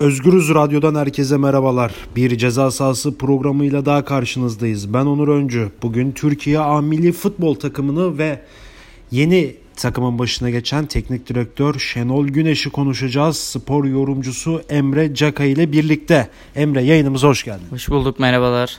Özgürüz Radyo'dan herkese merhabalar. Bir ceza sahası programıyla daha karşınızdayız. Ben Onur Öncü. Bugün Türkiye A Milli Futbol takımını ve yeni takımın başına geçen teknik direktör Şenol Güneş'i konuşacağız. Spor yorumcusu Emre Caka ile birlikte. Emre yayınımıza hoş geldin. Hoş bulduk merhabalar.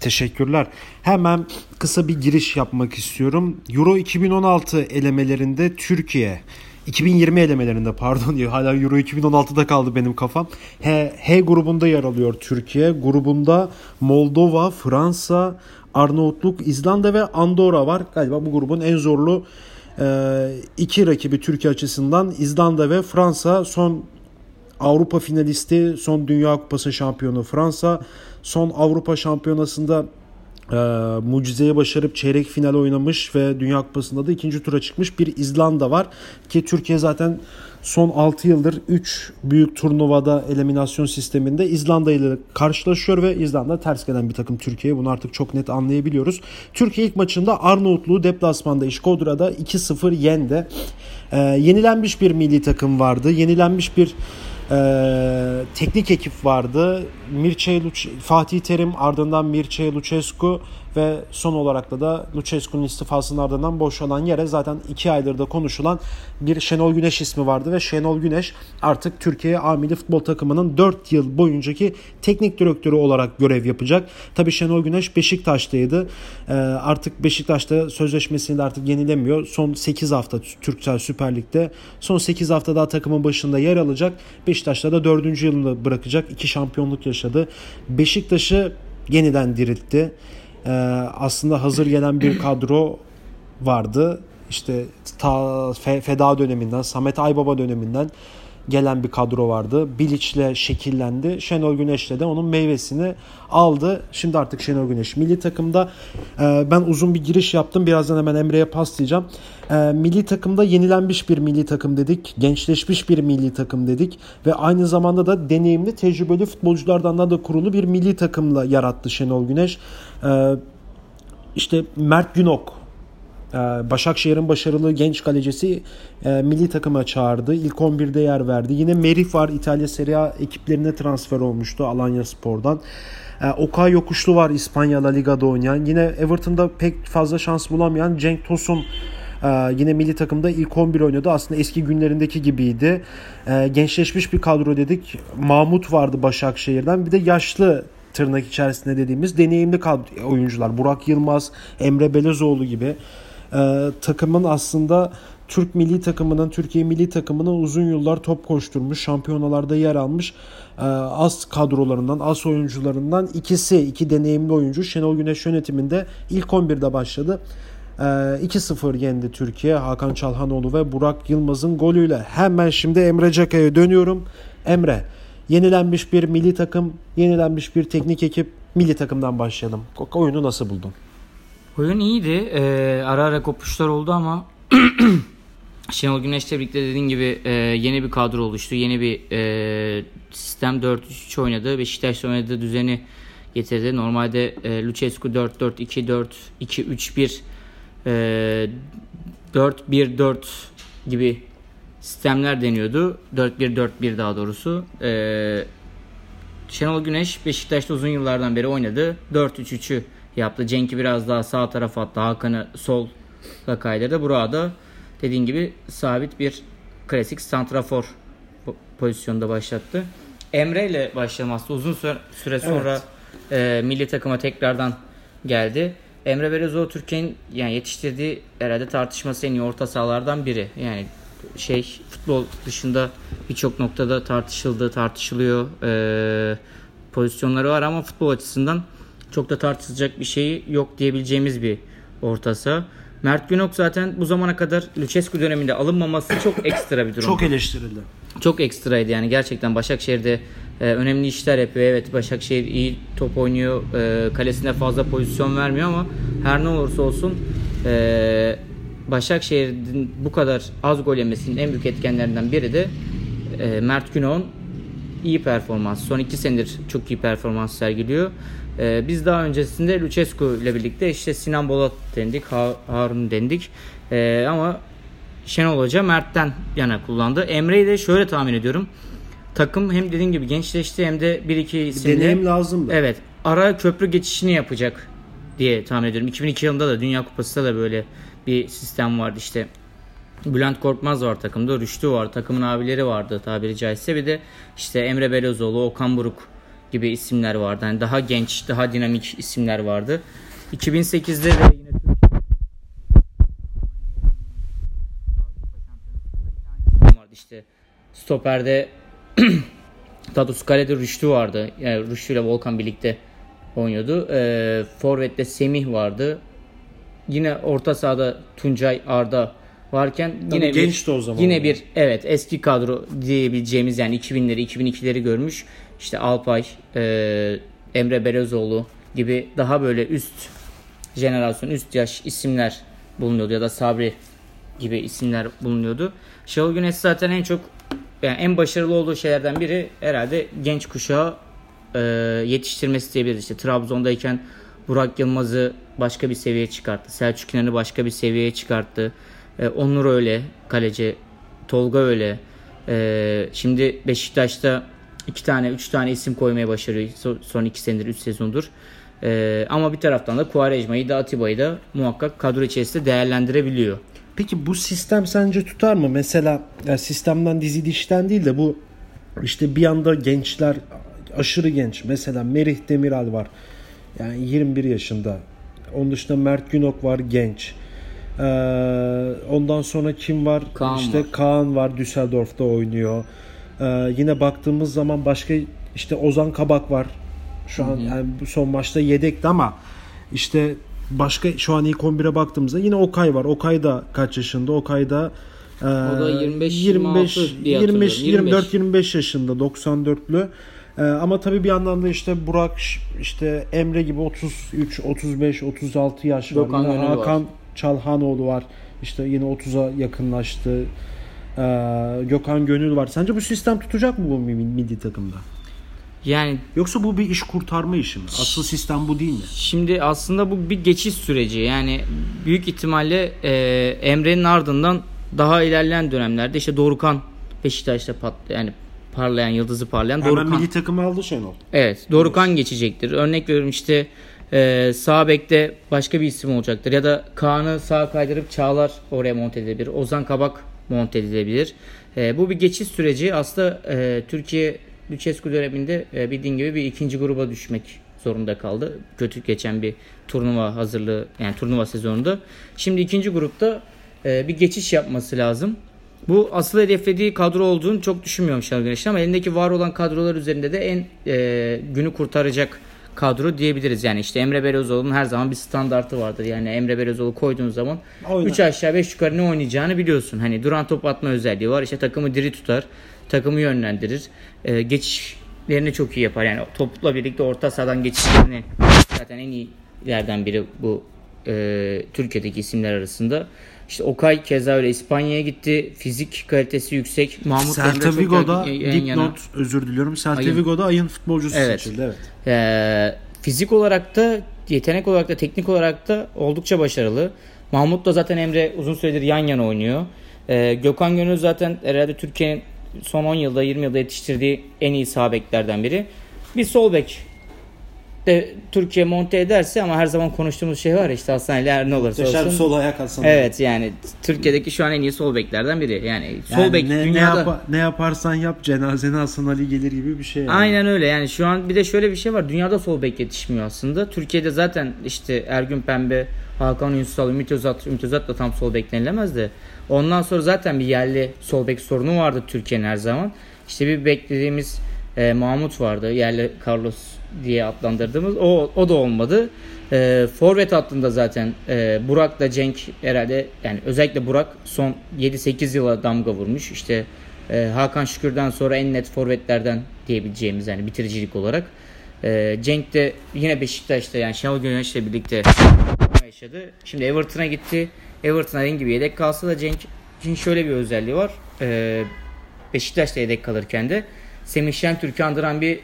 Teşekkürler. Hemen kısa bir giriş yapmak istiyorum. Euro 2016 elemelerinde Türkiye 2020 elemelerinde pardon diyor. Hala Euro 2016'da kaldı benim kafam. H, H grubunda yer alıyor Türkiye. Grubunda Moldova, Fransa, Arnavutluk, İzlanda ve Andorra var. Galiba bu grubun en zorlu e, iki rakibi Türkiye açısından İzlanda ve Fransa son Avrupa finalisti, son Dünya Kupası şampiyonu Fransa, son Avrupa Şampiyonası'nda e, mucizeyi başarıp çeyrek final oynamış ve Dünya Kupası'nda da ikinci tura çıkmış bir İzlanda var. Ki Türkiye zaten son 6 yıldır 3 büyük turnuvada eliminasyon sisteminde İzlanda ile karşılaşıyor ve İzlanda ters gelen bir takım Türkiye. Bunu artık çok net anlayabiliyoruz. Türkiye ilk maçında Arnavutluğu deplasmanda İşkodra'da 2-0 yendi. Ee, yenilenmiş bir milli takım vardı. Yenilenmiş bir teknik ekip vardı. Mircea Fatih Terim ardından Mircea Lucescu ve son olarak da da Lucescu'nun istifasının ardından boşalan yere zaten iki aydır da konuşulan bir Şenol Güneş ismi vardı ve Şenol Güneş artık Türkiye A Futbol Takımı'nın 4 yıl boyuncaki teknik direktörü olarak görev yapacak. Tabi Şenol Güneş Beşiktaş'taydı. Ee, artık Beşiktaş'ta sözleşmesini de artık yenilemiyor. Son 8 hafta Türksel Süper Lig'de son 8 hafta daha takımın başında yer alacak. Beşiktaş'ta da 4. yılını bırakacak. 2 şampiyonluk yaşadı. Beşiktaş'ı yeniden diriltti e, aslında hazır gelen bir kadro vardı. İşte ta Feda döneminden, Samet Aybaba döneminden gelen bir kadro vardı. Bilic'le şekillendi. Şenol Güneş'le de onun meyvesini aldı. Şimdi artık Şenol Güneş milli takımda e, ben uzun bir giriş yaptım. Birazdan hemen Emre'ye paslayacağım. E, milli takımda yenilenmiş bir milli takım dedik. Gençleşmiş bir milli takım dedik. Ve aynı zamanda da deneyimli, tecrübeli futbolculardan da kurulu bir milli takımla yarattı Şenol Güneş. E, işte Mert Günok ee, Başakşehir'in başarılı genç kalecisi e, milli takıma çağırdı. İlk 11'de yer verdi. Yine Merih var İtalya Serie A ekiplerine transfer olmuştu Alanya Spor'dan. Ee, Okay Yokuşlu var İspanya La Liga'da oynayan. Yine Everton'da pek fazla şans bulamayan Cenk Tosun e, yine milli takımda ilk 11 oynadı. Aslında eski günlerindeki gibiydi. Ee, gençleşmiş bir kadro dedik. Mahmut vardı Başakşehir'den. Bir de yaşlı tırnak içerisinde dediğimiz deneyimli oyuncular. Burak Yılmaz, Emre Belezoğlu gibi e, takımın aslında Türk milli takımının, Türkiye milli takımının uzun yıllar top koşturmuş, şampiyonalarda yer almış e, az kadrolarından, az oyuncularından ikisi, iki deneyimli oyuncu Şenol Güneş yönetiminde ilk 11'de başladı. E, 2-0 yendi Türkiye. Hakan Çalhanoğlu ve Burak Yılmaz'ın golüyle. Hemen şimdi Emre Caka'ya dönüyorum. Emre, yenilenmiş bir milli takım, yenilenmiş bir teknik ekip, milli takımdan başlayalım. Oyunu nasıl buldun? Oyun iyiydi. Ee, ara ara kopuşlar oldu ama Şenol Güneş'le birlikte dediğin gibi e, yeni bir kadro oluştu. Yeni bir e, sistem 4-3-3 oynadı. Beşiktaş'ta oynadığı düzeni getirdi. Normalde e, Lucescu 4-4-2-4-2-3-1 e, 4-1-4 gibi sistemler deniyordu. 4-1-4-1 daha doğrusu. E, Şenol Güneş Beşiktaş'ta uzun yıllardan beri oynadı. 4-3-3'ü yaptı. Cenk'i biraz daha sağ tarafa attı. Hakan'ı sol kaydırdı. Burada dediğin gibi sabit bir klasik santrafor pozisyonda başlattı. Emre ile başlayalım aslında. Uzun süre sonra evet. e, milli takıma tekrardan geldi. Emre Belezoğlu Türkiye'nin yani yetiştirdiği herhalde tartışması en iyi orta sahalardan biri. Yani şey futbol dışında birçok noktada tartışıldı, tartışılıyor. E, pozisyonları var ama futbol açısından çok da tartışılacak bir şey yok diyebileceğimiz bir orta saha. Mert Günok zaten bu zamana kadar Lucescu döneminde alınmaması çok ekstra bir durum. Çok eleştirildi. Çok ekstraydı yani gerçekten Başakşehir'de e, önemli işler yapıyor. Evet Başakşehir iyi top oynuyor. E, kalesine fazla pozisyon vermiyor ama her ne olursa olsun e, Başakşehir'in bu kadar az gol yemesinin en büyük etkenlerinden biri de e, Mert Günok'un iyi performans. Son iki senedir çok iyi performans sergiliyor. Ee, biz daha öncesinde Lucescu ile birlikte işte Sinan Bolat dendik, Harun dendik. Ee, ama Şenol Hoca Mert'ten yana kullandı. Emre'yi de şöyle tahmin ediyorum. takım hem dediğim gibi gençleşti hem de 1-2 isimle Deneyim lazım da. Evet. Ara köprü geçişini yapacak diye tahmin ediyorum. 2002 yılında da Dünya Kupası'nda da böyle bir sistem vardı işte. Bülent Korkmaz var takımda, Rüştü var, takımın abileri vardı tabiri caizse. Bir de işte Emre Belözoğlu, Okan Buruk gibi isimler vardı. Yani daha genç, daha dinamik isimler vardı. 2008'de de yine vardı işte stoperde Tadus Kale'de Rüştü vardı. Yani Rüştü ile Volkan birlikte oynuyordu. Ee, Forvet'te Semih vardı. Yine orta sahada Tuncay Arda varken yine bir, gençti o zaman. Yine bir evet eski kadro diyebileceğimiz yani 2000'leri 2002'leri görmüş. İşte Alpay, e, Emre Belözoğlu gibi daha böyle üst jenerasyon, üst yaş isimler bulunuyordu ya da Sabri gibi isimler bulunuyordu. Şenol Güneş zaten en çok yani en başarılı olduğu şeylerden biri herhalde genç kuşağı e, yetiştirmesi diyebiliriz. İşte Trabzon'dayken Burak Yılmaz'ı başka bir seviyeye çıkarttı. Selçuk İnan'ı başka bir seviyeye çıkarttı. E, Onur öyle, kaleci Tolga öyle. E, şimdi Beşiktaş'ta iki tane, üç tane isim koymaya başarıyor son, iki senedir, üç sezondur. E, ama bir taraftan da Kuarejma'yı da Atiba'yı da muhakkak kadro içerisinde değerlendirebiliyor. Peki bu sistem sence tutar mı? Mesela ya sistemden dizi dişten değil de bu işte bir anda gençler aşırı genç. Mesela Merih Demiral var. Yani 21 yaşında. Onun dışında Mert Günok var genç. Ee, ondan sonra kim var? Kaan işte var. Kaan var Düsseldorf'ta oynuyor. Ee, yine baktığımız zaman başka işte Ozan Kabak var. Şu an yani bu son maçta yedekti ama işte başka şu an ilk 11'e baktığımızda yine Okay var. Okay da kaç yaşında? Okay da e, da 25, 25 26 diye 25 hatırlıyorum. 24 25 yaşında 94'lü. E, ama tabii bir yandan da işte Burak işte Emre gibi 33 35 36 yaş var. Yine Gönül var. Hakan Çalhanoğlu var. İşte yine 30'a yakınlaştı. E, Gökhan Gönül var. Sence bu sistem tutacak mı bu milli takımda? Yani Yoksa bu bir iş kurtarma işi mi? Asıl sistem bu değil mi? Şimdi aslında bu bir geçiş süreci. Yani büyük ihtimalle e, Emre'nin ardından daha ilerleyen dönemlerde işte Dorukan Beşiktaş'ta pat, yani parlayan yıldızı parlayan Hemen Dorukan. milli takımı aldı Şenol. Evet, Dorukan geçecektir. Örnek veriyorum işte e, sağ bekte başka bir isim olacaktır ya da Kaan'ı sağa kaydırıp Çağlar oraya monte edilebilir. Ozan Kabak monte edilebilir. E, bu bir geçiş süreci. Aslında e, Türkiye Lucescu döneminde e, bildiğin gibi bir ikinci gruba düşmek zorunda kaldı. Kötü geçen bir turnuva hazırlığı yani turnuva sezonunda. Şimdi ikinci grupta e, bir geçiş yapması lazım. Bu asıl hedeflediği kadro olduğunu çok düşünmüyorum Şenol Güneş'in ama elindeki var olan kadrolar üzerinde de en e, günü kurtaracak kadro diyebiliriz. Yani işte Emre Belözoğlu'nun her zaman bir standartı vardır. Yani Emre Belözoğlu koyduğun zaman Oynar. 3 aşağı 5 yukarı ne oynayacağını biliyorsun. Hani duran top atma özelliği var. İşte takımı diri tutar. Takımı yönlendirir. E, geçişlerini çok iyi yapar. Yani topla birlikte orta sahadan geçişlerini zaten en iyilerden biri bu e, Türkiye'deki isimler arasında. İşte Okay keza öyle İspanya'ya gitti. Fizik kalitesi yüksek. Mahmut Celta Vigo'da dipnot özür diliyorum. Celta. Vigo'da ayın futbolcusu Evet. seçildi. Evet. Ee, fizik olarak da yetenek olarak da teknik olarak da oldukça başarılı. Mahmut da zaten Emre uzun süredir yan yana oynuyor. Ee, Gökhan Gönül zaten herhalde Türkiye'nin son 10 yılda 20 yılda yetiştirdiği en iyi sağ beklerden biri. Bir sol bek de Türkiye monte ederse ama her zaman konuştuğumuz şey var ya işte Hasan Ali her ne olursa Muhteşem olsun. sol ayak Hasan. Evet yani Türkiye'deki şu an en iyi sol beklerden biri. Yani sol Yani bek ne, ne, dünyada yapa- ne yaparsan yap cenazene Hasan Ali gelir gibi bir şey. Yani. Aynen öyle yani şu an bir de şöyle bir şey var dünyada sol bek yetişmiyor aslında. Türkiye'de zaten işte Ergün Pembe, Hakan Ünsal, Ümit Özat, Ümit Özat da tam sol bek denilemez de. Ondan sonra zaten bir yerli sol bek sorunu vardı Türkiye'nin her zaman. İşte bir beklediğimiz e, Mahmut vardı yerli Carlos diye adlandırdığımız o, o da olmadı. E, Forvet hattında zaten e, Burak'la Cenk herhalde yani özellikle Burak son 7-8 yıla damga vurmuş. İşte e, Hakan Şükür'den sonra en net forvetlerden diyebileceğimiz yani bitiricilik olarak. E, Cenk de yine Beşiktaş'ta yani Şenol Güneş'le birlikte yaşadı. Şimdi Everton'a gitti. Everton'a dediğim gibi yedek kalsa da Cenk'in şöyle bir özelliği var. E, Beşiktaş'ta yedek kalırken de Semih Şentürk'ü andıran bir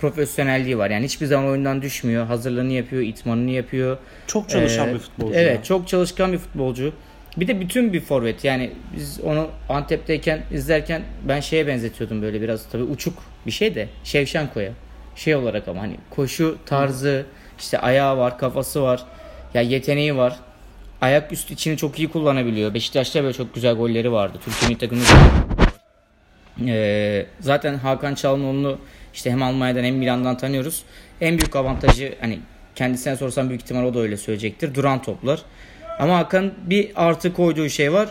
profesyonelliği var. Yani hiçbir zaman oyundan düşmüyor. Hazırlığını yapıyor, itmanını yapıyor. Çok çalışan Ee, bir futbolcu. Evet, ya. çok çalışkan bir futbolcu. Bir de bütün bir forvet. Yani biz onu Antep'teyken izlerken ben şeye benzetiyordum böyle biraz tabii uçuk bir şey de Şevşenko'ya. Şey olarak ama hani koşu tarzı, işte ayağı var, kafası var. Ya yeteneği var. Ayak üstü içini çok iyi kullanabiliyor. Beşiktaş'ta böyle çok güzel golleri vardı. Türkiye'nin takımı ee, zaten Hakan Çalhanoğlu'nu işte hem Almanya'dan hem Milan'dan tanıyoruz. En büyük avantajı hani kendisine sorsam büyük ihtimal o da öyle söyleyecektir. Duran toplar. Ama Hakan bir artı koyduğu şey var.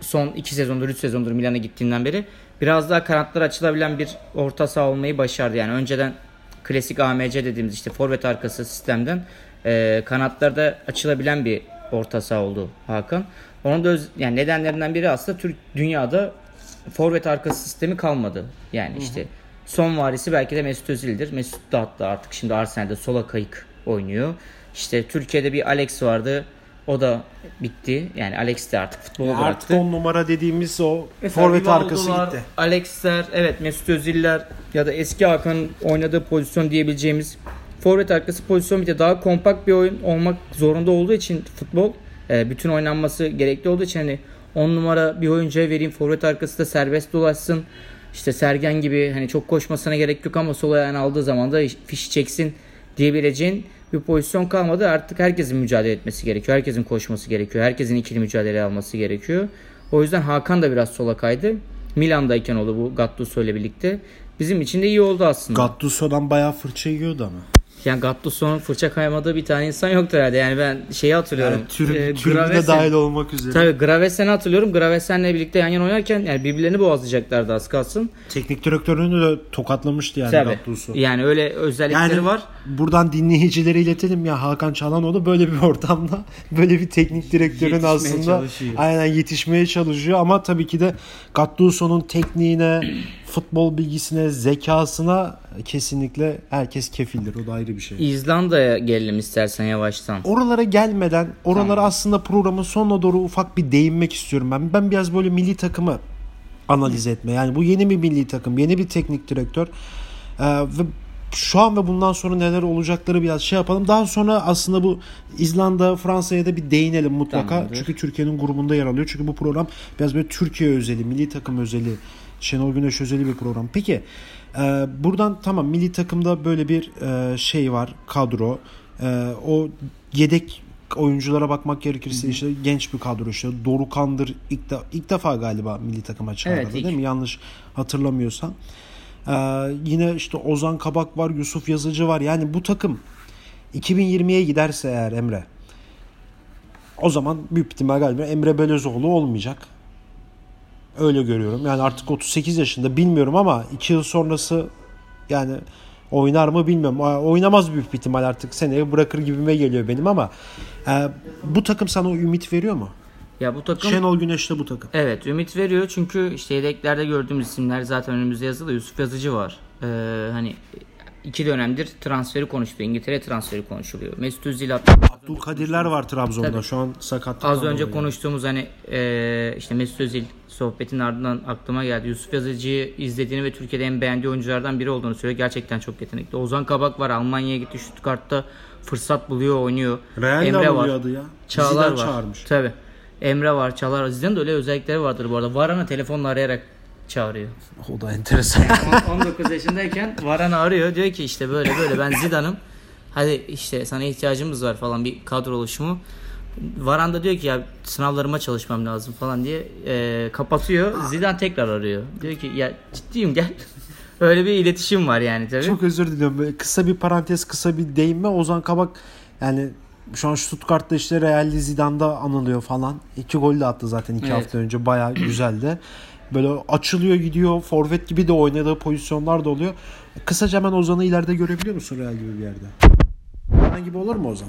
Son 2 sezondur 3 sezondur Milan'a gittiğinden beri biraz daha kanatlar açılabilen bir orta saha olmayı başardı. Yani önceden klasik AMC dediğimiz işte forvet arkası sistemden e, kanatlarda açılabilen bir orta saha oldu Hakan. Onun da öz, yani nedenlerinden biri aslında Türk dünyada forvet arkası sistemi kalmadı. Yani işte son varisi belki de Mesut Özil'dir. Mesut da hatta artık şimdi Arsenal'de sola kayık oynuyor. İşte Türkiye'de bir Alex vardı. O da bitti. Yani Alex de artık futbolu Yani bıraktı. artık 10 numara dediğimiz o Mesela forvet arkası gitti. Alex'ler, evet Mesut Özil'ler ya da eski Hakan'ın oynadığı pozisyon diyebileceğimiz forvet arkası pozisyon bir de daha kompakt bir oyun olmak zorunda olduğu için futbol e, bütün oynanması gerekli olduğu için hani 10 numara bir oyuncuya vereyim forvet arkası da serbest dolaşsın. İşte Sergen gibi hani çok koşmasına gerek yok ama sol ayağını aldığı zaman da fiş çeksin diyebileceğin bir pozisyon kalmadı. Artık herkesin mücadele etmesi gerekiyor. Herkesin koşması gerekiyor. Herkesin ikili mücadele alması gerekiyor. O yüzden Hakan da biraz sola kaydı. Milan'dayken oldu bu Gattuso ile birlikte. Bizim için de iyi oldu aslında. Gattuso'dan bayağı fırça yiyordu ama. Yani Gattuso'nun fırça kaymadığı bir tane insan yoktur herhalde. Yani ben şeyi hatırlıyorum. Yani tür, Ee, tribüne Gravesen- dahil olmak üzere. Tabii Gravesen'i hatırlıyorum. Gravesen'le birlikte yan yana oynarken yani birbirlerini boğazlayacaklardı az kalsın. Teknik direktörünü de tokatlamıştı yani Tabii. Gattuso. Yani öyle özellikleri Yani var. buradan dinleyicilere iletelim ya Hakan Çalhanoğlu böyle bir ortamda böyle bir teknik direktörün Yetişmeye aslında çalışıyor. aynen yetişmeye çalışıyor ama tabii ki de Gattuso'nun tekniğine, futbol bilgisine, zekasına kesinlikle herkes kefildir. O da ayrı bir şey. İzlanda'ya gelelim istersen yavaştan. Oralara gelmeden, oralara Tamam. aslında programın sonuna doğru ufak bir değinmek istiyorum ben. Ben biraz böyle milli takımı analiz etme. Yani bu yeni bir milli takım, yeni bir teknik direktör. Ee, ve şu an ve bundan sonra neler olacakları biraz şey yapalım. Daha sonra aslında bu İzlanda, Fransa'ya da bir değinelim mutlaka. Tamamdır. Çünkü Türkiye'nin grubunda yer alıyor. Çünkü bu program biraz böyle Türkiye özeli, milli takım özeli, Şenol Güneş özeli bir program. Peki e, buradan tamam milli takımda böyle bir e, şey var, kadro. E, o yedek oyunculara bakmak gerekirse işte genç bir kadro işte Dorukan'dır ilk, de, ilk defa galiba milli takıma çağrıldı Evet, ilk. değil mi? Yanlış hatırlamıyorsam. Ee, yine işte Ozan Kabak var, Yusuf Yazıcı var. Yani bu takım 2020'ye giderse eğer Emre o zaman büyük ihtimal galiba Emre Belözoğlu olmayacak. Öyle görüyorum. Yani artık 38 yaşında bilmiyorum ama 2 yıl sonrası yani oynar mı bilmiyorum. Oynamaz büyük bir ihtimal artık seneye bırakır gibime geliyor benim ama e, bu takım sana ümit veriyor mu? Ya bu takım Şenol Güneş'te bu takım. Evet ümit veriyor çünkü işte yedeklerde gördüğümüz isimler zaten önümüzde yazılı. Yusuf Yazıcı var. Ee, hani iki dönemdir transferi konuşuluyor. İngiltere transferi konuşuluyor. Mesut Özil Abdülkadirler var Trabzon'da. Tabii. Şu an sakatlıktan az önce dolayı. konuştuğumuz hani e, işte Mesut Özil sohbetin ardından aklıma geldi. Yusuf Yazıcı'yı izlediğini ve Türkiye'de en beğendiği oyunculardan biri olduğunu söylüyor. Gerçekten çok yetenekli. Ozan Kabak var. Almanya'ya gitti. Stuttgart'ta fırsat buluyor, oynuyor. Real'de Emre var. alınıyordu ya. Çağlar Zidane var. çağırmış. Tabii. Emre var, Çağlar var. Zidane de öyle özellikleri vardır bu arada. Varan'ı telefonla arayarak çağırıyor. O da enteresan. On- 19 yaşındayken Varan'ı arıyor. Diyor ki işte böyle böyle ben Zidane'ım. Hadi işte sana ihtiyacımız var falan bir kadro oluşumu. Varan da diyor ki ya sınavlarıma çalışmam lazım falan diye e, kapatıyor. Zidane tekrar arıyor. Diyor ki ya ciddiyim gel. Öyle bir iletişim var yani tabii. Çok özür diliyorum. Böyle kısa bir parantez, kısa bir değinme. Ozan Kabak yani şu an Stuttgart'ta işte Real'li Zidane'da anılıyor falan. İki gol de attı zaten iki Evet. hafta önce. Bayağı güzeldi. Böyle açılıyor gidiyor. Forvet gibi de oynadığı pozisyonlar da oluyor. Kısaca hemen Ozan'ı ileride görebiliyor musun Real gibi bir yerde? Herhangi gibi olur mu Ozan?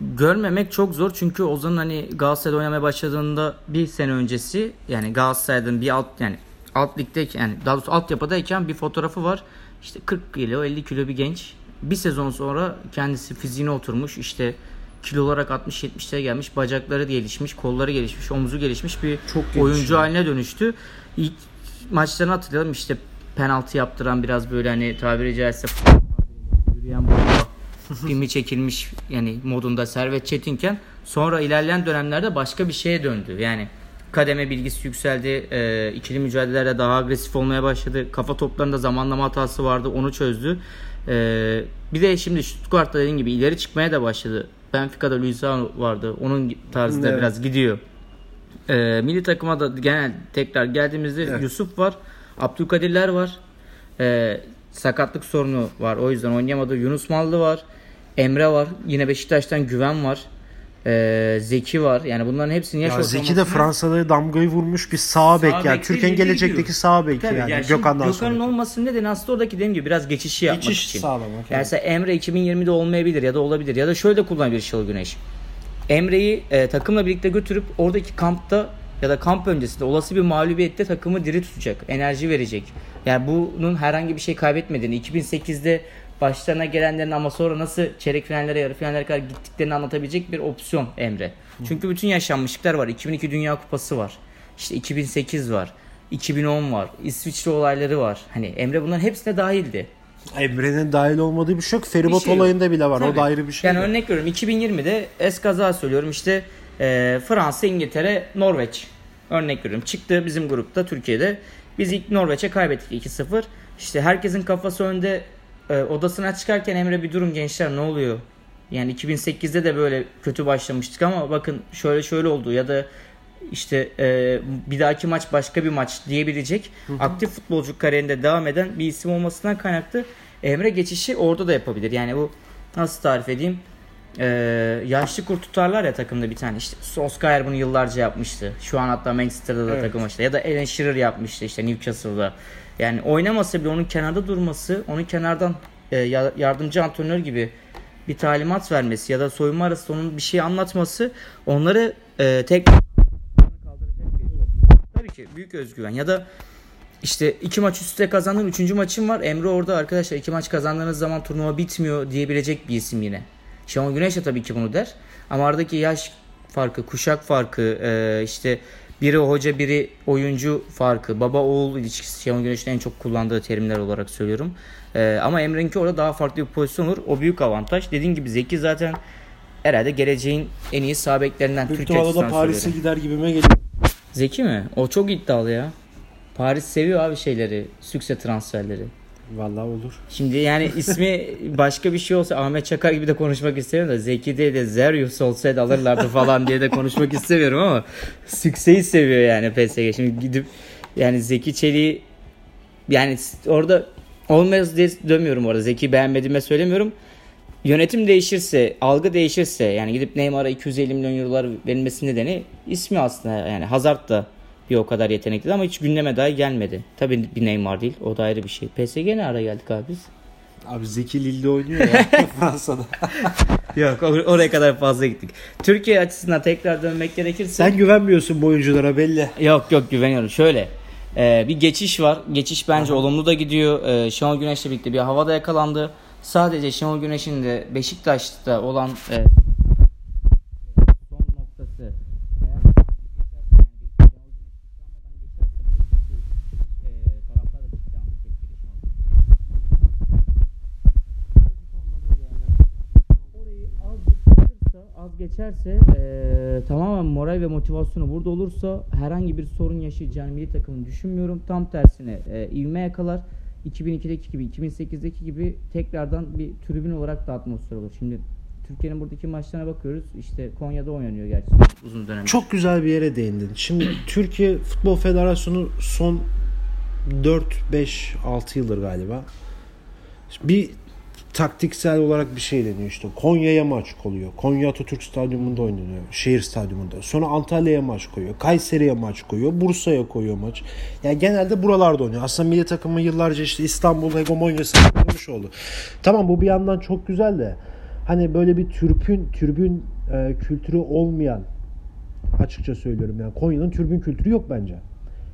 Görmemek çok zor çünkü Ozan'ın hani Galatasaray'da oynamaya başladığında bir sene öncesi yani Galatasaray'dan bir alt yani alt ligde yani daha doğrusu altyapıdayken bir fotoğrafı var. İşte 40 kilo 50 kilo bir genç. Bir sezon sonra kendisi fiziğine oturmuş işte kilo olarak 60-70'lere gelmiş. Bacakları gelişmiş, kolları gelişmiş, omuzu gelişmiş bir Çok oyuncu gelişiyor. haline dönüştü. İlk maçlarını hatırlayalım işte penaltı yaptıran biraz böyle hani tabiri caizse yürüyen bomba filmi çekilmiş yani modunda Servet Çetinken sonra ilerleyen dönemlerde başka bir şeye döndü. Yani kademe bilgisi yükseldi. E, ikili mücadelelerde daha agresif olmaya başladı. Kafa toplarında zamanlama hatası vardı. Onu çözdü. E, bir de şimdi Stuttgart'ta dediğim gibi ileri çıkmaya da başladı. Benfica'da Luisao vardı. Onun tarzında Evet. biraz gidiyor. E, milli takıma da genel tekrar geldiğimizde Evet. Yusuf var. Abdülkadirler var. E, sakatlık sorunu var. O yüzden oynayamadı. Yunus Mallı var. Emre var. Yine Beşiktaş'tan Güven var. E, Zeki var. Yani bunların hepsinin yaş Ya Zeki de Fransa'da damgayı vurmuş bir sağ bek yani. Türkiye'nin gelecekteki biliyorum. sağ beki Tabii yani. yani Gökhan'dan Gökhan'ın sonra. olmasının nedeni aslında oradaki dediğim gibi biraz geçişi yapmak Geçiş için. sağlamak, Yani mesela Emre 2020'de olmayabilir ya da olabilir ya da şöyle kullanabilir Şenol Güneş. Emre'yi e, takımla birlikte götürüp oradaki kampta ya da kamp öncesinde olası bir mağlubiyette takımı diri tutacak, enerji verecek. Yani bunun herhangi bir şey kaybetmediğini, 2008'de başlarına gelenlerin ama sonra nasıl çeyrek finallere, yarı finallere kadar gittiklerini anlatabilecek bir opsiyon Emre. Çünkü bütün yaşanmışlıklar var. 2002 Dünya Kupası var. İşte 2008 var. 2010 var. İsviçre olayları var. Hani Emre bunların hepsine dahildi. Emre'nin dahil olmadığı bir şey yok. Feribot Bir şey yok. olayında bile var. O Tabii. da ayrı bir şey. Yani de. örnek veriyorum 2020'de eskaza söylüyorum işte e, Fransa, İngiltere, Norveç örnek veriyorum. Çıktı bizim grupta Türkiye'de. Biz ilk Norveç'e kaybettik 2-0. İşte herkesin kafası önde e, odasına çıkarken Emre bir durun gençler ne oluyor? Yani 2008'de de böyle kötü başlamıştık ama bakın şöyle şöyle oldu ya da işte e, bir dahaki maç başka bir maç diyebilecek aktif futbolcu kariyerinde devam eden bir isim olmasından kaynaklı Emre geçişi orada da yapabilir. Yani bu nasıl tarif edeyim? E, yaşlı kurt tutarlar ya takımda bir tane işte Solskjaer bunu yıllarca yapmıştı. Şu an hatta Manchester'da da Evet. takım işte ya da Alan Shearer yapmıştı işte Newcastle'da. Yani oynamasa bile onun kenarda durması, onun kenardan e, ya- yardımcı antrenör gibi bir talimat vermesi ya da soyunma arasında onun bir şey anlatması onları e, tek kaldıracak bir Tabii ki büyük özgüven ya da işte iki maç üstte kazandın üçüncü maçın var. Emre orada arkadaşlar iki maç kazandığınız zaman turnuva bitmiyor diyebilecek bir isim yine. Şenol Güneş de tabii ki bunu der. Ama aradaki yaş farkı, kuşak farkı, e, işte biri hoca biri oyuncu farkı, baba oğul ilişkisi Şenol Güneş'in en çok kullandığı terimler olarak söylüyorum. E, ama Emre'ninki orada daha farklı bir pozisyon olur. O büyük avantaj. Dediğim gibi Zeki zaten herhalde geleceğin en iyi sağ beklerinden Büyük Türkiye da Paris'e gider gibime geliyor. Zeki mi? O çok iddialı ya. Paris seviyor abi şeyleri, sükse transferleri. Vallahi olur. Şimdi yani ismi başka bir şey olsa Ahmet Çakar gibi de konuşmak istemiyorum da Zeki değil de Zerius olsaydı alırlardı falan diye de konuşmak istemiyorum ama sükseyi seviyor yani PSG. Şimdi gidip yani Zeki Çelik'i yani orada olmaz diye demiyorum orada. Zeki beğenmediğime söylemiyorum. Yönetim değişirse, algı değişirse yani gidip Neymar'a 250 milyon eurolar verilmesi nedeni ismi aslında yani Hazard da bir o kadar yetenekli ama hiç gündeme dahi gelmedi. Tabii bir Neymar değil o da ayrı bir şey. PSG ne ara geldik abi biz? Abi Zeki Lille oynuyor ya Fransa'da. Yok or- oraya kadar fazla gittik. Türkiye açısından tekrar dönmek gerekirse. Sen güvenmiyorsun bu oyunculara belli. Yok yok güveniyorum. Şöyle e, bir geçiş var. Geçiş bence olumlu da gidiyor. E, Şenol Güneş'le birlikte bir havada yakalandı. Sadece Şenol Güneş'in de Beşiktaş'ta olan e, son noktası Orayı az geçerse, eee, tamamen moral ve motivasyonu burada olursa herhangi bir sorun yaşayacağını milli takımın düşünmüyorum. Tam tersine eee ivme yakalar. 2002'deki gibi, 2008'deki gibi tekrardan bir tribün olarak da atmosfer olur. Şimdi Türkiye'nin buradaki maçlarına bakıyoruz. İşte Konya'da oynanıyor gerçi uzun dönem. Çok güzel bir yere değindin. Şimdi Türkiye Futbol Federasyonu son 4 5 6 yıldır galiba bir taktiksel olarak bir şey deniyor işte. Konya'ya maç koyuyor. Konya Atatürk Stadyumunda oynanıyor. Şehir stadyumunda. Sonra Antalya'ya maç koyuyor. Kayseri'ye maç koyuyor. Bursa'ya koyuyor maç. Yani genelde buralarda oynuyor. Aslında milli takımı yıllarca işte İstanbul hegemonyasını kurmuş oldu. Tamam bu bir yandan çok güzel de hani böyle bir türbün türbün e, kültürü olmayan açıkça söylüyorum yani Konya'nın türbün kültürü yok bence.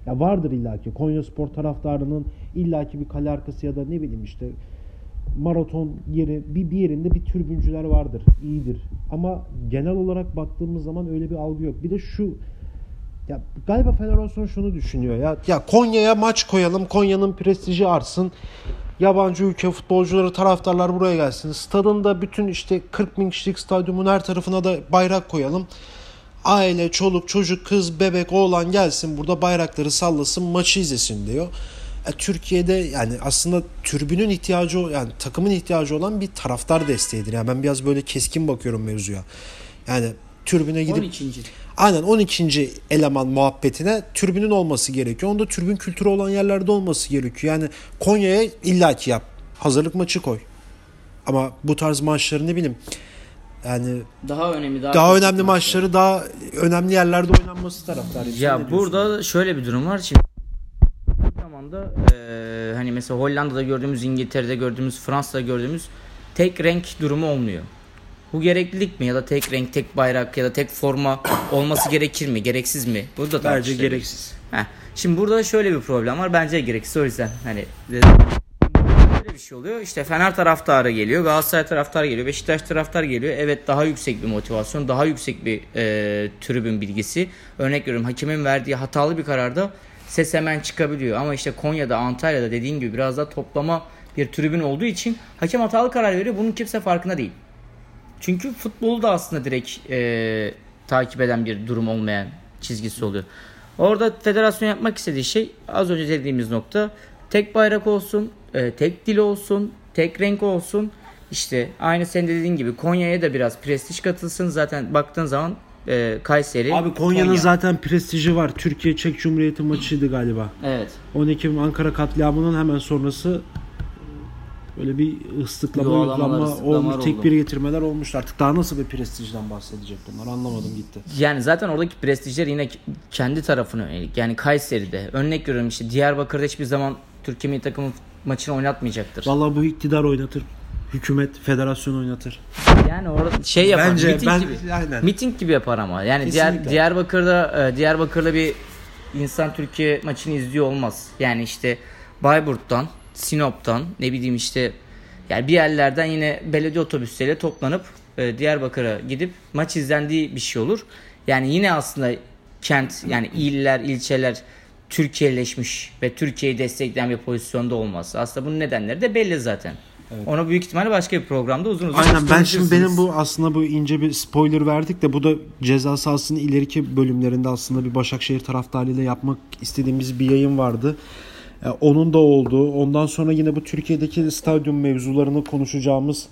Ya vardır illaki Konya Spor taraftarının illaki bir kale arkası ya da ne bileyim işte maraton yeri bir, bir yerinde bir türbüncüler vardır. iyidir. Ama genel olarak baktığımız zaman öyle bir algı yok. Bir de şu ya galiba Federasyon şunu düşünüyor ya ya Konya'ya maç koyalım. Konya'nın prestiji artsın. Yabancı ülke futbolcuları, taraftarlar buraya gelsin. Stadında bütün işte 40 bin kişilik stadyumun her tarafına da bayrak koyalım. Aile, çoluk, çocuk, kız, bebek, oğlan gelsin burada bayrakları sallasın, maçı izlesin diyor. E, Türkiye'de yani aslında türbünün ihtiyacı yani takımın ihtiyacı olan bir taraftar desteğidir. Yani ben biraz böyle keskin bakıyorum mevzuya. Yani türbüne gidip 12. Aynen 12. eleman muhabbetine türbünün olması gerekiyor. Onda türbün kültürü olan yerlerde olması gerekiyor. Yani Konya'ya illaki yap. Hazırlık maçı koy. Ama bu tarz maçları ne bileyim yani Daha önemli daha, daha önemli maçları daha önemli yerlerde oynanması ne Ya burada şöyle bir durum var. Şimdi zamanda eee, hani mesela Hollanda'da gördüğümüz, İngiltere'de gördüğümüz, Fransa'da gördüğümüz tek renk durumu olmuyor. Bu gereklilik mi ya da tek renk, tek bayrak ya da tek forma olması gerekir mi, gereksiz mi? Bu da bence gereksiz. Heh. Şimdi burada şöyle bir problem var. Bence gereksiz o yüzden hani böyle bir şey oluyor. İşte Fener taraftarı geliyor, Galatasaray taraftarı geliyor, Beşiktaş taraftarı geliyor. Evet daha yüksek bir motivasyon, daha yüksek bir e, tribün bilgisi. Örnek veriyorum hakemin verdiği hatalı bir kararda ses hemen çıkabiliyor. Ama işte Konya'da, Antalya'da dediğin gibi biraz daha toplama bir tribün olduğu için hakem hatalı karar veriyor. Bunun kimse farkında değil. Çünkü futbolu da aslında direkt e, takip eden bir durum olmayan çizgisi oluyor. Orada federasyon yapmak istediği şey az önce dediğimiz nokta tek bayrak olsun, e, tek dil olsun, tek renk olsun. İşte aynı senin de dediğin gibi Konya'ya da biraz prestij katılsın. Zaten baktığın zaman e, Kayseri. Abi Konya'nın Konya. zaten prestiji var. Türkiye Çek Cumhuriyeti maçıydı galiba. Evet. 12 Ekim Ankara katliamının hemen sonrası böyle bir ıslıklama, ıslıklamalar olmuş, oldu. tekbir getirmeler olmuştu. Artık daha nasıl bir prestijden bahsedecek bunlar anlamadım gitti. Yani zaten oradaki prestijler yine kendi tarafına yönelik. Yani Kayseri'de örnek veriyorum işte Diyarbakır'da hiçbir zaman Türkiye milli takımı maçını oynatmayacaktır. Vallahi bu iktidar oynatır. Hükümet, federasyon oynatır. Yani orada şey yapar. Bence miting ben gibi. aynen. Miting gibi yapar ama. Yani diğer, Kesinlikle. Diyarbakır'da e, Diyarbakır'da bir insan Türkiye maçını izliyor olmaz. Yani işte Bayburt'tan, Sinop'tan ne bileyim işte yani bir yerlerden yine belediye otobüsleriyle toplanıp e, Diyarbakır'a gidip maç izlendiği bir şey olur. Yani yine aslında kent yani iller, ilçeler Türkiye'leşmiş ve Türkiye'yi destekleyen bir pozisyonda olmaz. Aslında bunun nedenleri de belli zaten. Onu büyük ihtimalle başka bir programda uzun uzun Aynen ben şimdi benim bu aslında bu ince bir spoiler verdik de bu da ceza sahasının ileriki bölümlerinde aslında bir Başakşehir taraftarıyla yapmak istediğimiz bir yayın vardı. E, Onun da olduğu. Ondan sonra yine bu Türkiye'deki stadyum mevzularını konuşacağımız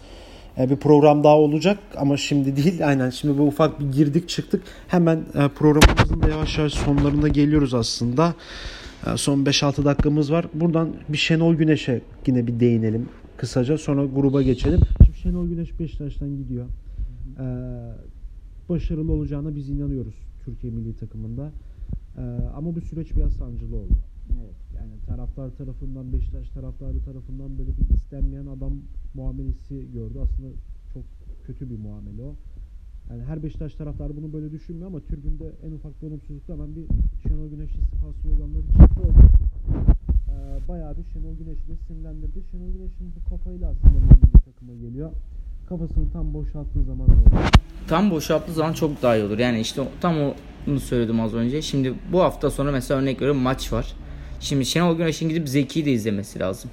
e, bir program daha olacak ama şimdi değil. Aynen şimdi bu ufak bir girdik çıktık. Hemen e, programımızın da yavaş yavaş sonlarına geliyoruz aslında. Son 5-6 dakikamız var. Buradan bir Şenol Güneş'e yine bir değinelim kısaca. Sonra gruba geçelim. Şimdi Şenol Güneş Beşiktaş'tan gidiyor. E, Başarılı olacağına biz inanıyoruz Türkiye milli takımında. E, Ama bu süreç biraz sancılı oldu. Yani taraftar tarafından, Beşiktaş taraftarı tarafından böyle bir istenmeyen adam muamelesi gördü. Aslında çok kötü bir muamele o. Yani her Beşiktaş taraftarı bunu böyle düşünmüyor ama tribünde en ufak bir olumsuzlukta hemen bir Şenol Güneş istifa sloganları çıktı Ee, bayağı bir Şenol Güneş'i de sinirlendirdi. Şenol Güneş'in bu kafayla aslında milli takıma geliyor. Kafasını tam boşalttığı zaman ne oldu? tam boşalttığı zaman çok daha iyi olur. Yani işte tam onu söyledim az önce. Şimdi bu hafta sonra mesela örnek veriyorum maç var. Şimdi Şenol Güneş'in gidip Zeki'yi de izlemesi lazım.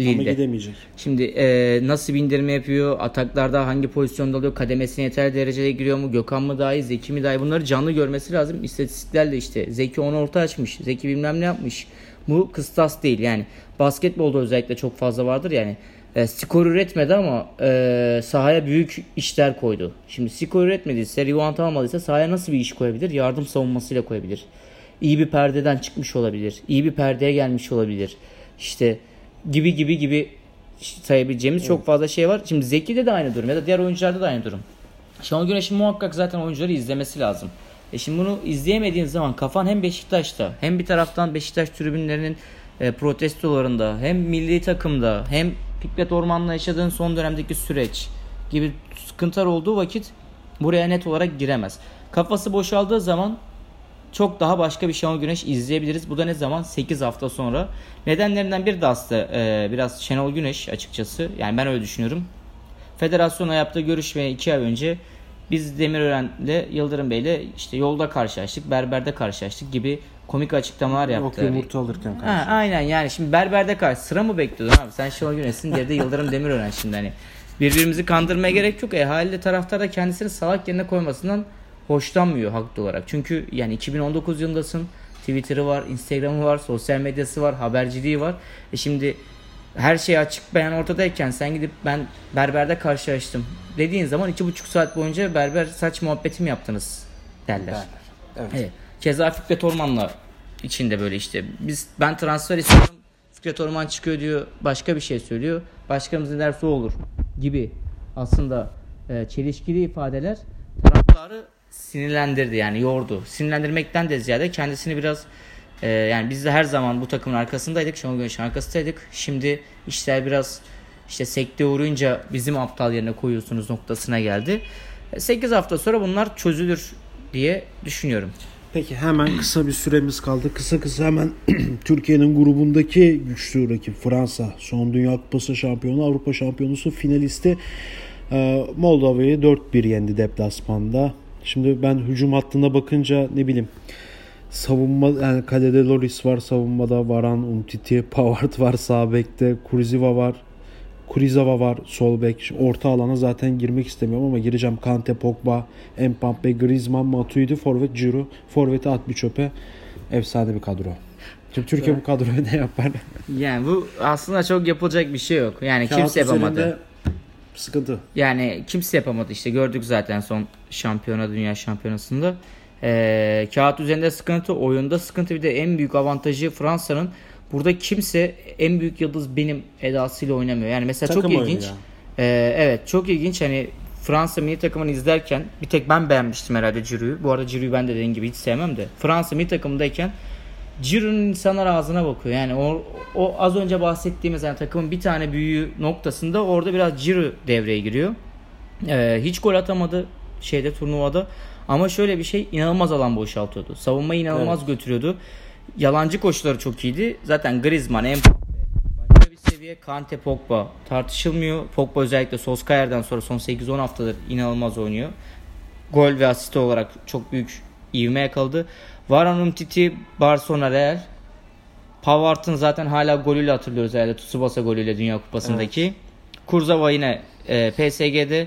Ama Lille'de. gidemeyecek. Şimdi e, nasıl bir indirme yapıyor? Ataklarda hangi pozisyonda oluyor? Kademesine yeterli derecede giriyor mu? Gökhan mı daha iyi? Zeki mi daha iyi? Bunları canlı görmesi lazım. İstatistiklerle işte Zeki 10 orta açmış. Zeki bilmem ne yapmış. Bu kıstas değil. Yani basketbolda özellikle çok fazla vardır yani. E, skor üretmedi ama e, sahaya büyük işler koydu. Şimdi skor üretmediyse, rebound almadıysa sahaya nasıl bir iş koyabilir? Yardım savunmasıyla koyabilir. İyi bir perdeden çıkmış olabilir. İyi bir perdeye gelmiş olabilir. İşte gibi gibi gibi sayabileceğimiz çok fazla şey var. Şimdi Zeki'de de aynı durum ya da diğer oyuncularda da aynı durum. Şenol Güneş'in muhakkak zaten oyuncuları izlemesi lazım. E şimdi bunu izleyemediğin zaman kafan hem Beşiktaş'ta hem bir taraftan Beşiktaş tribünlerinin e, protestolarında hem milli takımda hem Fikret Orman'la yaşadığın son dönemdeki süreç gibi sıkıntılar olduğu vakit buraya net olarak giremez. Kafası boşaldığı zaman çok daha başka bir Şenol Güneş izleyebiliriz. Bu da ne zaman? 8 hafta sonra. Nedenlerinden biri de aslında e, biraz Şenol Güneş açıkçası. Yani ben öyle düşünüyorum. Federasyonla yaptığı görüşmeye 2 ay önce biz Demirören'le Yıldırım Bey'le işte yolda karşılaştık, berberde karşılaştık gibi komik açıklamalar yaptı. Yok yumurta alırken Ha, karşı. aynen yani şimdi berberde karşı sıra mı bekliyordun abi? Sen Şenol Güneş'sin geride Yıldırım Demirören şimdi hani. Birbirimizi kandırmaya gerek yok. E haliyle taraftar da kendisini salak yerine koymasından hoşlanmıyor haklı olarak. Çünkü yani 2019 yılındasın. Twitter'ı var, Instagram'ı var, sosyal medyası var, haberciliği var. E şimdi her şey açık beyan ortadayken sen gidip ben berberde karşılaştım dediğin zaman iki buçuk saat boyunca berber saç muhabbeti mi yaptınız derler. Evet. Evet. Keza Fikret Orman'la içinde böyle işte. Biz ben transfer istiyorum. Fikret Orman çıkıyor diyor. Başka bir şey söylüyor. Başkanımız ne derse o olur gibi aslında e, çelişkili ifadeler taraftarı sinirlendirdi yani yordu. Sinirlendirmekten de ziyade kendisini biraz e, yani biz de her zaman bu takımın arkasındaydık. Şenol Güneş'in arkasındaydık. Şimdi işler biraz işte sekte uğrayınca bizim aptal yerine koyuyorsunuz noktasına geldi. 8 hafta sonra bunlar çözülür diye düşünüyorum. Peki hemen kısa bir süremiz kaldı. Kısa kısa hemen Türkiye'nin grubundaki güçlü rakip Fransa. Son Dünya Kupası şampiyonu, Avrupa şampiyonusu finalisti e, Moldova'yı 4-1 yendi deplasmanda. Şimdi ben hücum hattına bakınca ne bileyim savunma yani kalede Loris var savunmada Varan, Umtiti, Pavard var sağ bekte, Kurziva var. Kurizawa var sol bek. Orta alana zaten girmek istemiyorum ama gireceğim. Kante, Pogba, Mbappe, Griezmann, Matuidi, forvet Giroud. Forveti at bir çöpe. Efsane bir kadro. Şimdi Türkiye bu kadroya ne yapar? Yani bu aslında çok yapılacak bir şey yok. Yani Kağıt kimse yapamadı. Sıkıntı. Yani kimse yapamadı işte gördük zaten son şampiyona dünya şampiyonasında. Ee, kağıt üzerinde sıkıntı, oyunda sıkıntı bir de en büyük avantajı Fransa'nın burada kimse en büyük yıldız benim edasıyla oynamıyor. Yani mesela Takım çok ilginç. Ee, evet çok ilginç hani Fransa milli takımını izlerken bir tek ben beğenmiştim herhalde Giroud'u. Bu arada Giroud'u ben de dediğim gibi hiç sevmem de. Fransa milli takımındayken Giroud'un insanlar ağzına bakıyor. Yani o, o az önce bahsettiğimiz yani takımın bir tane büyüğü noktasında orada biraz Giroud devreye giriyor. Ee, hiç gol atamadı şeyde turnuvada. Ama şöyle bir şey inanılmaz alan boşaltıyordu. Savunmayı inanılmaz götürüyordu. Yalancı koşuları çok iyiydi. Zaten Griezmann, Mbappe başka bir seviye. Kante, Pogba tartışılmıyor. Pogba özellikle Solskjaer'den sonra son 8-10 haftadır inanılmaz oynuyor. Gol ve asist olarak çok büyük ivme yakaladı. Varane Umtiti, Barcelona, Real. Pavard'ın zaten hala golüyle hatırlıyoruz herhalde. Tsubasa golüyle Dünya Kupası'ndaki. Kurzawa yine e, PSG'de.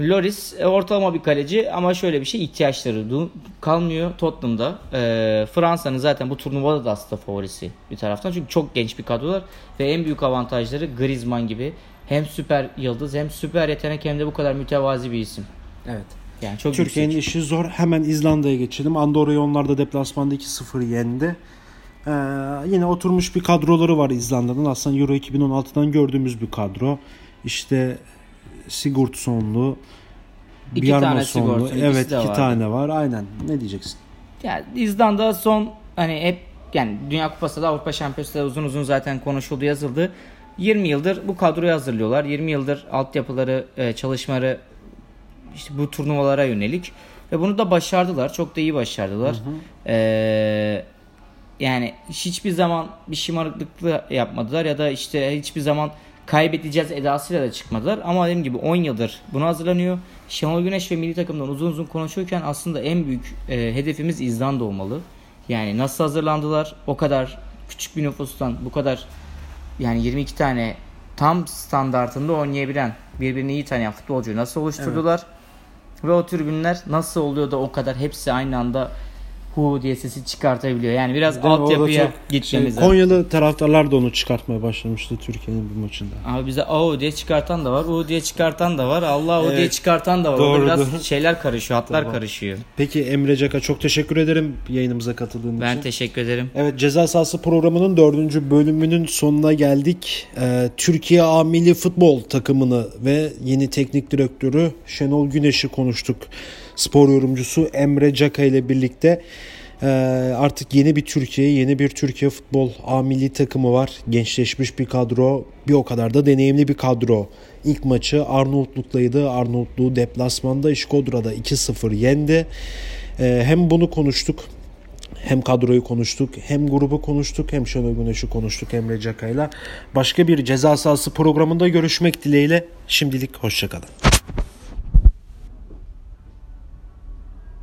Loris e, ortalama bir kaleci ama şöyle bir şey ihtiyaçları kalmıyor Tottenham'da. E, Fransa'nın zaten bu turnuvada da aslında favorisi bir taraftan. Çünkü çok genç bir kadrolar ve en büyük avantajları Griezmann gibi hem süper yıldız hem süper yetenek hem de bu kadar mütevazi bir isim. Evet. Yani çok Türkiye'nin yüksek. işi zor. Hemen İzlanda'ya geçelim. Andorra'yı onlar da deplasmanda 2-0 yendi. Ee, yine oturmuş bir kadroları var İzlanda'nın. Aslında Euro 2016'dan gördüğümüz bir kadro. İşte Sigurdssonlu, İki tane. Sigurdsson, Evet iki vardı. tane var. Aynen. Ne diyeceksin? Yani İzlanda son hani hep yani Dünya Kupası da Avrupa Şampiyonası da uzun uzun zaten konuşuldu yazıldı. 20 yıldır bu kadroyu hazırlıyorlar. 20 yıldır altyapıları, e, çalışmaları işte bu turnuvalara yönelik ve bunu da başardılar. Çok da iyi başardılar. Ee, yani hiçbir zaman bir şımarıklıkla yapmadılar ya da işte hiçbir zaman kaybedeceğiz edasıyla da çıkmadılar. Ama dediğim gibi 10 yıldır buna hazırlanıyor. Şenol Güneş ve milli takımdan uzun uzun konuşurken aslında en büyük e, hedefimiz İzlanda olmalı. Yani nasıl hazırlandılar? O kadar küçük bir nüfustan bu kadar yani 22 tane tam standartında oynayabilen birbirini iyi tanıyan futbolcuyu nasıl oluşturdular? Ve o tribünler nasıl oluyor da o kadar hepsi aynı anda hu diye sesi çıkartabiliyor. Yani biraz? Orada altyapıya çok gitmemiz şey. Konyalı taraftarlar da onu çıkartmaya başlamıştı Türkiye'nin bir maçında. Abi bize AO diye çıkartan da var, U diye çıkartan da var, Allah o Evet. diye çıkartan da var. Doğru, biraz doğru. şeyler karışıyor, hatlar Tamam. karışıyor. Peki Emre Caka çok teşekkür ederim yayınımıza katıldığın Ben için. teşekkür ederim. Evet ceza sahası programının dördüncü bölümünün sonuna geldik. Ee, Türkiye A Milli Futbol takımını ve yeni teknik direktörü Şenol Güneş'i konuştuk. Spor yorumcusu Emre Caka ile birlikte Ee, artık yeni bir Türkiye, yeni bir Türkiye Futbol A Milli takımı var. Gençleşmiş bir kadro, bir o kadar da deneyimli bir kadro. İlk maçı Arnavutluk'taydı. Arnavutluğu deplasmanda İşkodra'da 2-0 yendi. Ee, hem bunu konuştuk hem kadroyu konuştuk, hem grubu konuştuk, hem Şenol Güneş'i konuştuk Emre Caka'yla. Başka bir ceza sahası programında görüşmek dileğiyle şimdilik hoşçakalın.